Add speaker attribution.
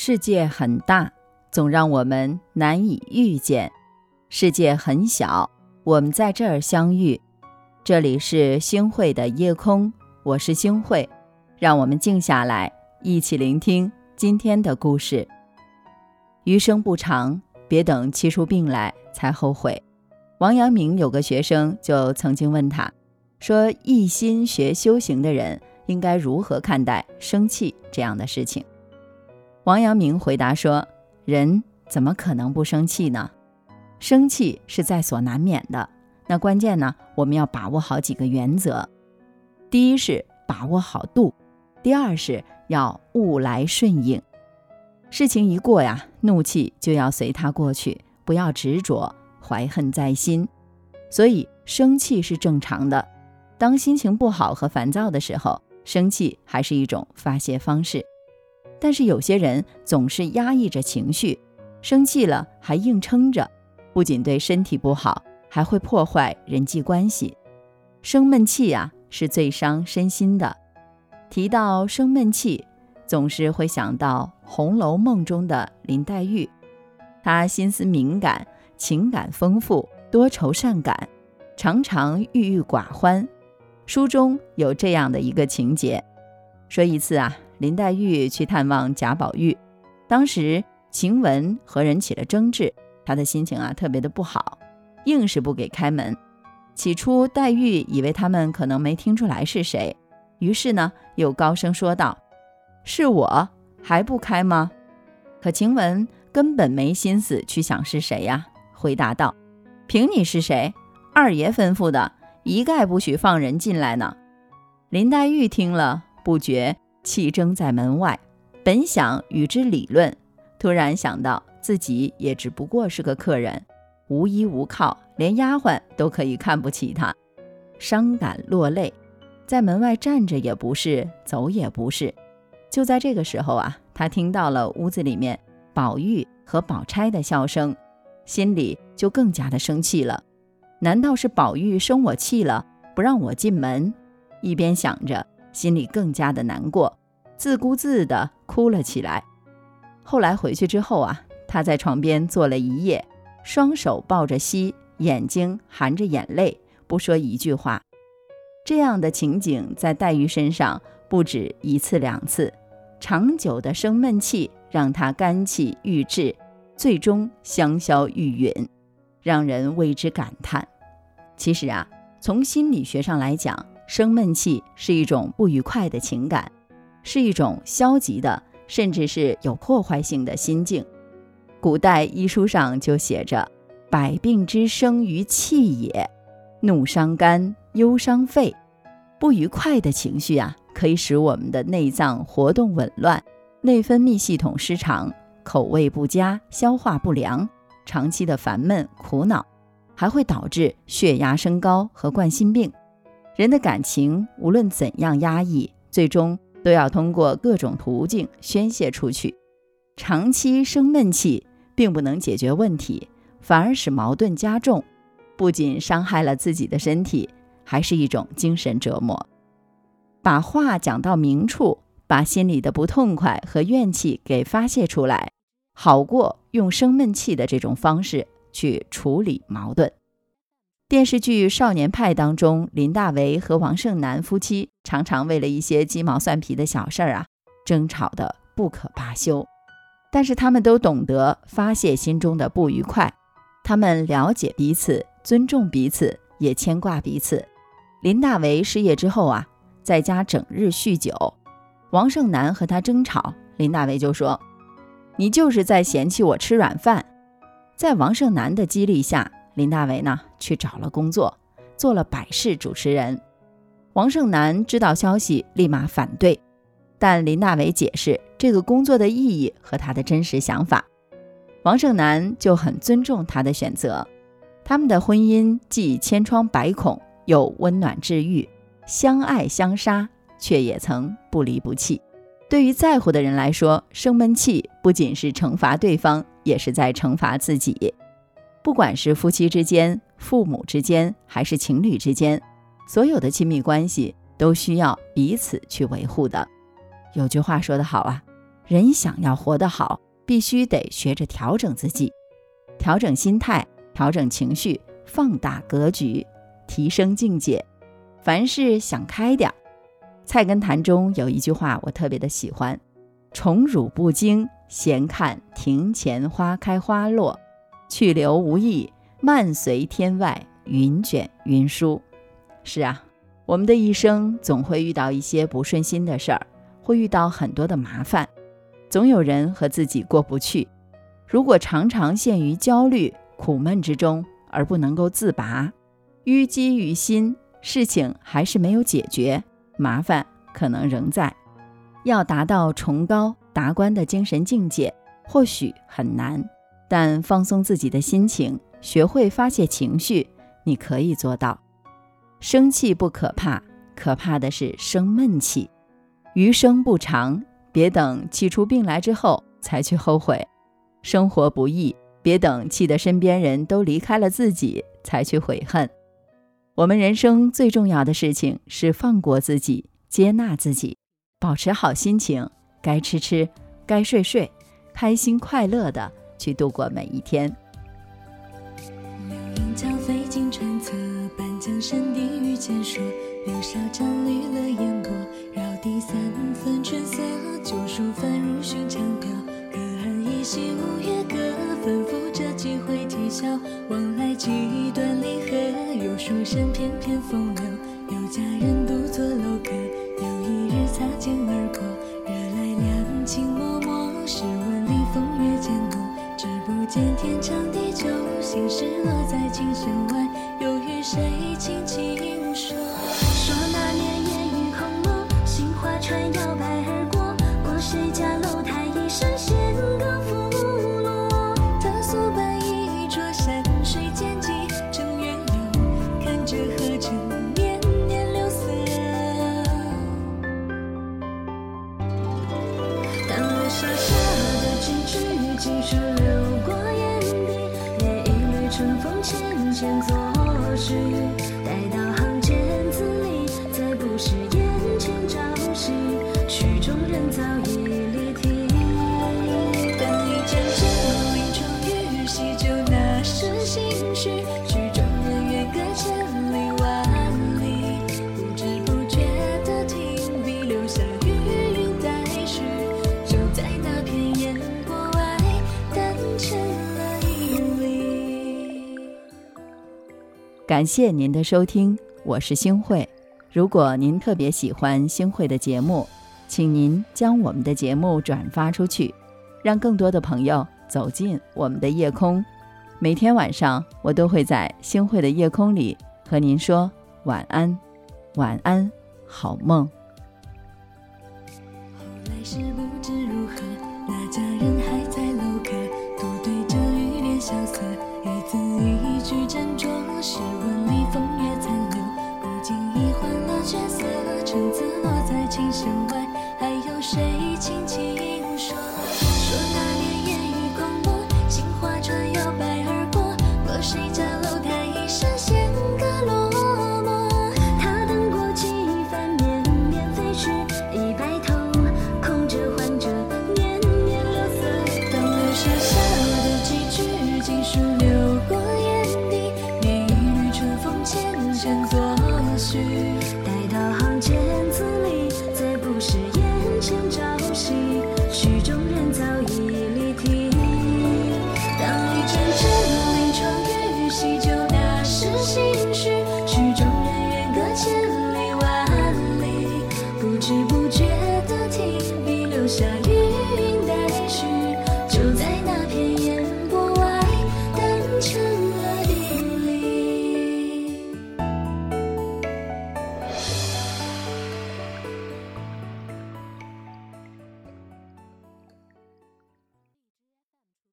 Speaker 1: 世界很大，总让我们难以遇见；世界很小，我们在这儿相遇。这里是星汇的夜空，我是星汇，让我们静下来，一起聆听今天的故事。余生不长，别等气出病来才后悔。王阳明有个学生就曾经问他，说一心学修行的人应该如何看待生气这样的事情？王阳明回答说：“人怎么可能不生气呢？生气是在所难免的。那关键呢，我们要把握好几个原则。第一是把握好度，第二是要物来顺应。事情一过呀，怒气就要随它过去，不要执着，怀恨在心。所以生气是正常的。当心情不好和烦躁的时候，生气还是一种发泄方式。”但是有些人总是压抑着情绪，生气了还硬撑着，不仅对身体不好，还会破坏人际关系。生闷气呀，是最伤身心的。提到生闷气，总是会想到《红楼梦》中的林黛玉，她心思敏感，情感丰富，多愁善感，常常郁郁寡欢。书中有这样的一个情节，说一次啊。林黛玉去探望贾宝玉，当时晴雯和人起了争执，她的心情啊特别的不好，硬是不给开门。起初黛玉以为他们可能没听出来是谁，于是呢又高声说道：“是我还不开吗？”可晴雯根本没心思去想是谁呀，回答道：“凭你是谁，二爷吩咐的，一概不许放人进来呢。”林黛玉听了，不觉。气争在门外，本想与之理论，突然想到自己也只不过是个客人，无依无靠，连丫鬟都可以看不起他，伤感落泪，在门外站着也不是，走也不是。就在这个时候啊，他听到了屋子里面宝玉和宝钗的笑声，心里就更加的生气了。难道是宝玉生我气了，不让我进门？一边想着，心里更加的难过。自顾自地哭了起来。后来回去之后啊，他在床边坐了一夜，双手抱着膝，眼睛含着眼泪，不说一句话。这样的情景在黛玉身上不止一次两次，长久的生闷气让他肝气郁滞，最终香消玉殒，让人为之感叹。其实啊，从心理学上来讲，生闷气是一种不愉快的情感。是一种消极的，甚至是有破坏性的心境。古代医书上就写着：“百病之生于气也，怒伤肝，忧伤肺。”不愉快的情绪啊，可以使我们的内脏活动紊乱，内分泌系统失常，口味不佳，消化不良，长期的烦闷苦恼，还会导致血压升高和冠心病。人的感情无论怎样压抑，最终。都要通过各种途径宣泄出去，长期生闷气并不能解决问题，反而使矛盾加重，不仅伤害了自己的身体，还是一种精神折磨。把话讲到明处，把心里的不痛快和怨气给发泄出来，好过用生闷气的这种方式去处理矛盾。电视剧《少年派》当中，林大为和王胜男夫妻常常为了一些鸡毛蒜皮的小事儿啊，争吵的不可罢休。但是他们都懂得发泄心中的不愉快，他们了解彼此，尊重彼此，也牵挂彼此。林大为失业之后啊，在家整日酗酒，王胜男和他争吵，林大为就说：“你就是在嫌弃我吃软饭。”在王胜男的激励下。林大为呢，去找了工作，做了百事主持人。王胜男知道消息，立马反对，但林大为解释这个工作的意义和他的真实想法，王胜男就很尊重他的选择。他们的婚姻既千疮百孔，又温暖治愈，相爱相杀，却也曾不离不弃。对于在乎的人来说，生闷气不仅是惩罚对方，也是在惩罚自己。不管是夫妻之间、父母之间，还是情侣之间，所有的亲密关系都需要彼此去维护的。有句话说得好啊，人想要活得好，必须得学着调整自己，调整心态，调整情绪，放大格局，提升境界。凡事想开点儿。菜根谭中有一句话我特别的喜欢：“宠辱不惊，闲看庭前花开花落，去留无意，漫随天外云卷云舒。”是啊，我们的一生总会遇到一些不顺心的事儿，会遇到很多的麻烦，总有人和自己过不去。如果常常陷于焦虑、苦闷之中而不能够自拔，淤积于心，事情还是没有解决。麻烦可能仍在，要达到崇高达观的精神境界，或许很难。但放松自己的心情，学会发泄情绪，你可以做到。生气不可怕，可怕的是生闷气。余生不长，别等气出病来之后才去后悔。生活不易，别等气得身边人都离开了自己才去悔恨。我们人生最重要的事情是放过自己，接纳自己，保持好心情，该吃吃，该睡睡，开心快乐的去度过每一天。
Speaker 2: 流莺桥飞进川侧，半江山低语浅说，流沙沾绿了烟波，绕堤三分春色，旧书翻入寻常调，隔岸依稀五月歌，反复着几回啼笑，往来几段离合。有书生翩翩风流，有佳人独坐楼阁。有一日擦肩而过，落在琴弦外，又与谁轻轻说？
Speaker 3: 说那年烟雨空蒙，杏花船摇摆
Speaker 1: 感谢您的收听，我是星慧。如果您特别喜欢星慧的节目，请您将我们的节目转发出去，让更多的朋友走进我们的夜空。每天晚上，我都会在星慧的夜空里和您说晚安，晚安，好梦。
Speaker 2: 后来是不知如何，那家人还在楼阁，独对着雨帘萧瑟，一字一句斟酌。是温